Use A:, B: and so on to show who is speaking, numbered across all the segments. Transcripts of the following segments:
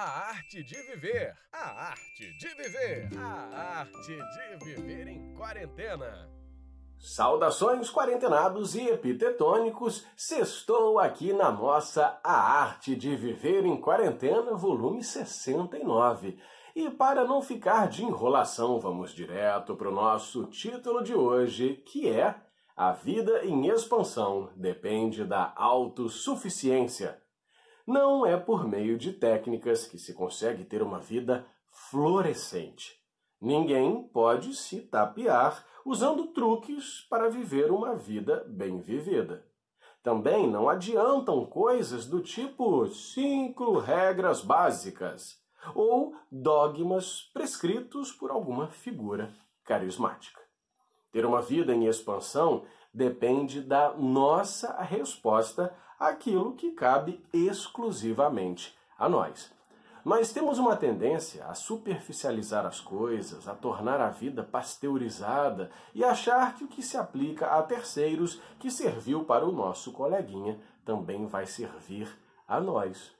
A: A arte de viver. A arte de viver. A arte de viver em quarentena.
B: Saudações quarentenados e epitetônicos, sextou aqui na nossa A Arte de Viver em Quarentena, volume 69. E para não ficar de enrolação, vamos direto para o nosso título de hoje, que é A Vida em Expansão depende da autossuficiência. Não é por meio de técnicas que se consegue ter uma vida florescente. Ninguém pode se tapear usando truques para viver uma vida bem vivida. Também não adiantam coisas do tipo cinco regras básicas ou dogmas prescritos por alguma figura carismática. Ter uma vida em expansão depende da nossa resposta àquilo que cabe exclusivamente a nós. Nós temos uma tendência a superficializar as coisas, a tornar a vida pasteurizada e achar que o que se aplica a terceiros que serviu para o nosso coleguinha também vai servir a nós.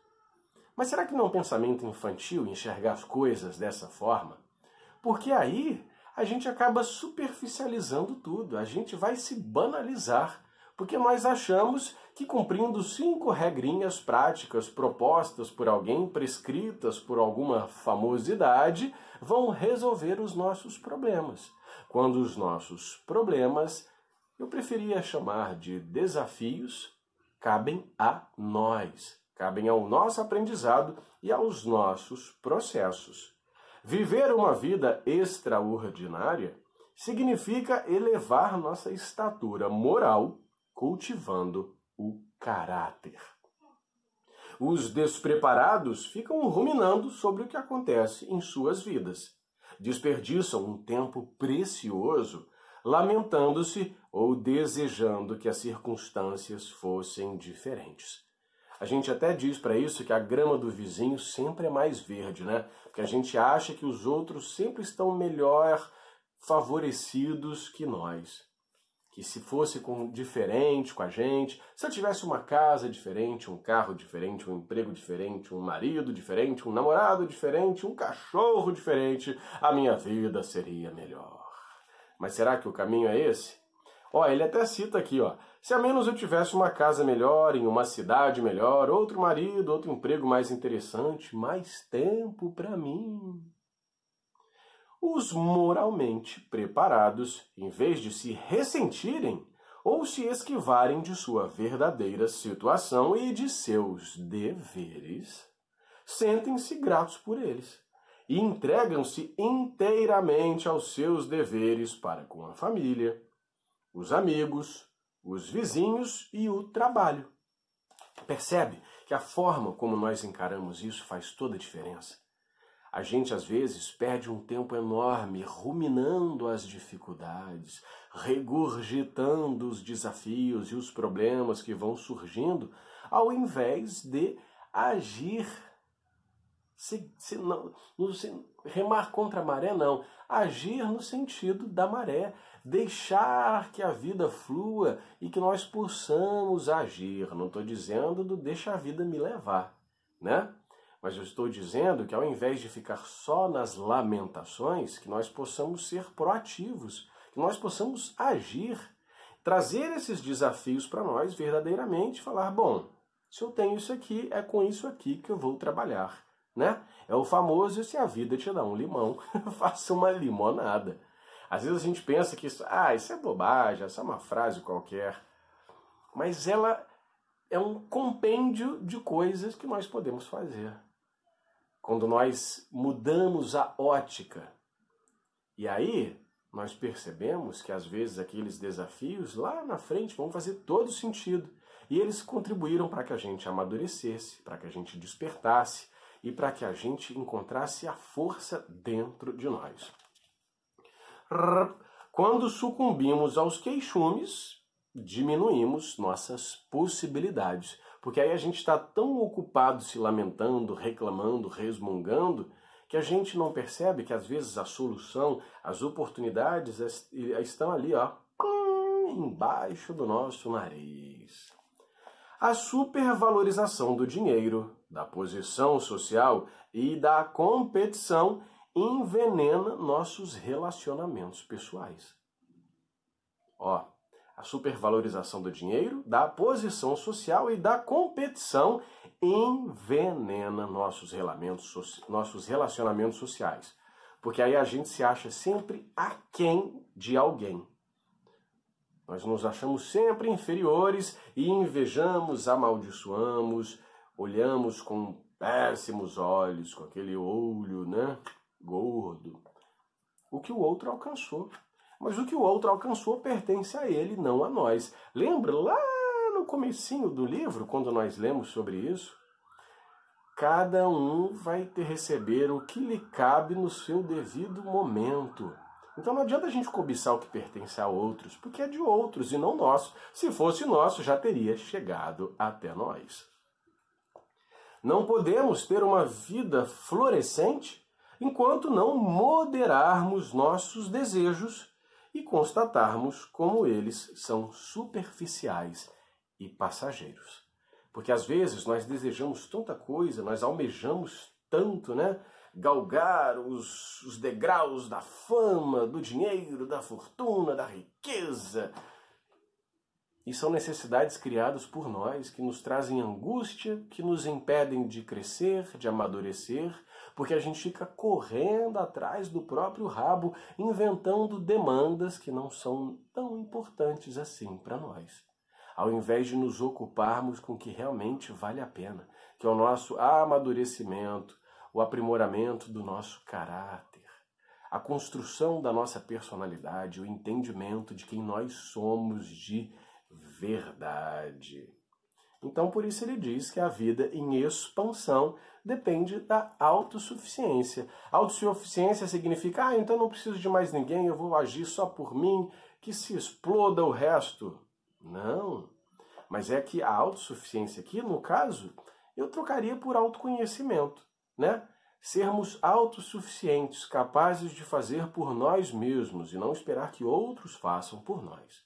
B: Mas será que não é um pensamento infantil enxergar as coisas dessa forma? Porque aí a gente acaba superficializando tudo, a gente vai se banalizar, porque nós achamos que cumprindo cinco regrinhas práticas propostas por alguém, prescritas por alguma famosidade, vão resolver os nossos problemas. Quando os nossos problemas, eu preferia chamar de desafios, cabem a nós, cabem ao nosso aprendizado e aos nossos processos. Viver uma vida extraordinária significa elevar nossa estatura moral, cultivando o caráter. Os despreparados ficam ruminando sobre o que acontece em suas vidas. Desperdiçam um tempo precioso lamentando-se ou desejando que as circunstâncias fossem diferentes. A gente até diz para isso que a grama do vizinho sempre é mais verde, né? Porque a gente acha que os outros sempre estão melhor favorecidos que nós. Que se fosse com, diferente com a gente, se eu tivesse uma casa diferente, um carro diferente, um emprego diferente, um marido diferente, um namorado diferente, um cachorro diferente, a minha vida seria melhor. Mas será que o caminho é esse? Ó, ele até cita aqui, ó. Se a menos eu tivesse uma casa melhor, em uma cidade melhor, outro marido, outro emprego mais interessante, mais tempo para mim. Os moralmente preparados, em vez de se ressentirem ou se esquivarem de sua verdadeira situação e de seus deveres, sentem-se gratos por eles e entregam-se inteiramente aos seus deveres para com a família, os amigos, os vizinhos e o trabalho. Percebe que a forma como nós encaramos isso faz toda a diferença. A gente às vezes perde um tempo enorme ruminando as dificuldades, regurgitando os desafios e os problemas que vão surgindo, ao invés de agir. Se, se, não, se, remar contra a maré, não. Agir no sentido da maré, deixar que a vida flua e que nós possamos agir. Não estou dizendo do deixa a vida me levar, né? Mas eu estou dizendo que ao invés de ficar só nas lamentações, que nós possamos ser proativos, que nós possamos agir, trazer esses desafios para nós verdadeiramente, falar, bom, se eu tenho isso aqui, é com isso aqui que eu vou trabalhar, né? É o famoso se a vida te dá um limão, faça uma limonada. Às vezes a gente pensa que isso, ah, isso é bobagem, isso é uma frase qualquer. Mas ela é um compêndio de coisas que nós podemos fazer. Quando nós mudamos a ótica. E aí nós percebemos que às vezes aqueles desafios lá na frente vão fazer todo sentido. E eles contribuíram para que a gente amadurecesse, para que a gente despertasse e para que a gente encontrasse a força dentro de nós. Quando sucumbimos aos queixumes, diminuímos nossas possibilidades. Porque aí a gente está tão ocupado se lamentando, reclamando, resmungando, que a gente não percebe que às vezes a solução, as oportunidades estão ali, ó, embaixo do nosso nariz. A supervalorização do dinheiro da posição social e da competição envenena nossos relacionamentos pessoais. Ó, a supervalorização do dinheiro, da posição social e da competição envenena nossos relacionamentos, sociais. Porque aí a gente se acha sempre aquém de alguém. Nós nos achamos sempre inferiores e invejamos, amaldiçoamos, olhamos com péssimos olhos, com aquele olho, né, gordo, o que o outro alcançou. Mas o que o outro alcançou pertence a ele, não a nós. Lembra lá no comecinho do livro, quando nós lemos sobre isso? Cada um vai ter receber o que lhe cabe no seu devido momento. Então não adianta a gente cobiçar o que pertence a outros, porque é de outros e não nosso. Se fosse nosso, já teria chegado até nós. Não podemos ter uma vida florescente enquanto não moderarmos nossos desejos e constatarmos como eles são superficiais e passageiros. Porque às vezes nós desejamos tanta coisa, nós almejamos tanto, né? Galgar os, os degraus da fama, do dinheiro, da fortuna, da riqueza, e são necessidades criadas por nós que nos trazem angústia, que nos impedem de crescer, de amadurecer, porque a gente fica correndo atrás do próprio rabo, inventando demandas que não são tão importantes assim para nós. Ao invés de nos ocuparmos com o que realmente vale a pena, que é o nosso amadurecimento, o aprimoramento do nosso caráter, a construção da nossa personalidade, o entendimento de quem nós somos de verdade. Então, por isso ele diz que a vida em expansão depende da autossuficiência. Autossuficiência significa, ah, então não preciso de mais ninguém, eu vou agir só por mim, que se exploda o resto. Não. Mas é que a autossuficiência aqui, no caso, eu trocaria por autoconhecimento, né? Sermos autossuficientes, capazes de fazer por nós mesmos e não esperar que outros façam por nós.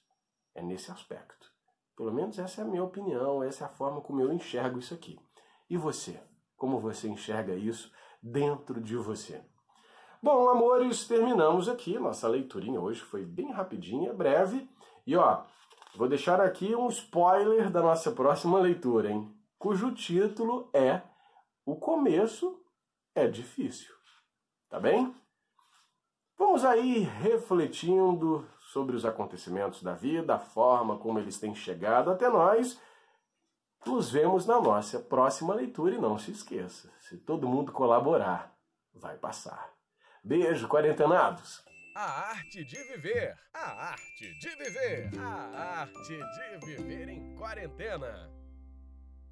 B: É nesse aspecto. Pelo menos essa é a minha opinião, essa é a forma como eu enxergo isso aqui. E você? Como você enxerga isso dentro de você? Bom, amores, terminamos aqui. Nossa leiturinha hoje foi bem rapidinha, breve. E ó, vou deixar aqui um spoiler da nossa próxima leitura, hein? Cujo título é O Começo é Difícil. Tá bem? Vamos aí refletindo sobre os acontecimentos da vida, a forma como eles têm chegado até nós. Nos vemos na nossa próxima leitura e não se esqueça, se todo mundo colaborar, vai passar. Beijo, quarentenados!
A: A arte de viver, a arte de viver, a arte de viver em quarentena.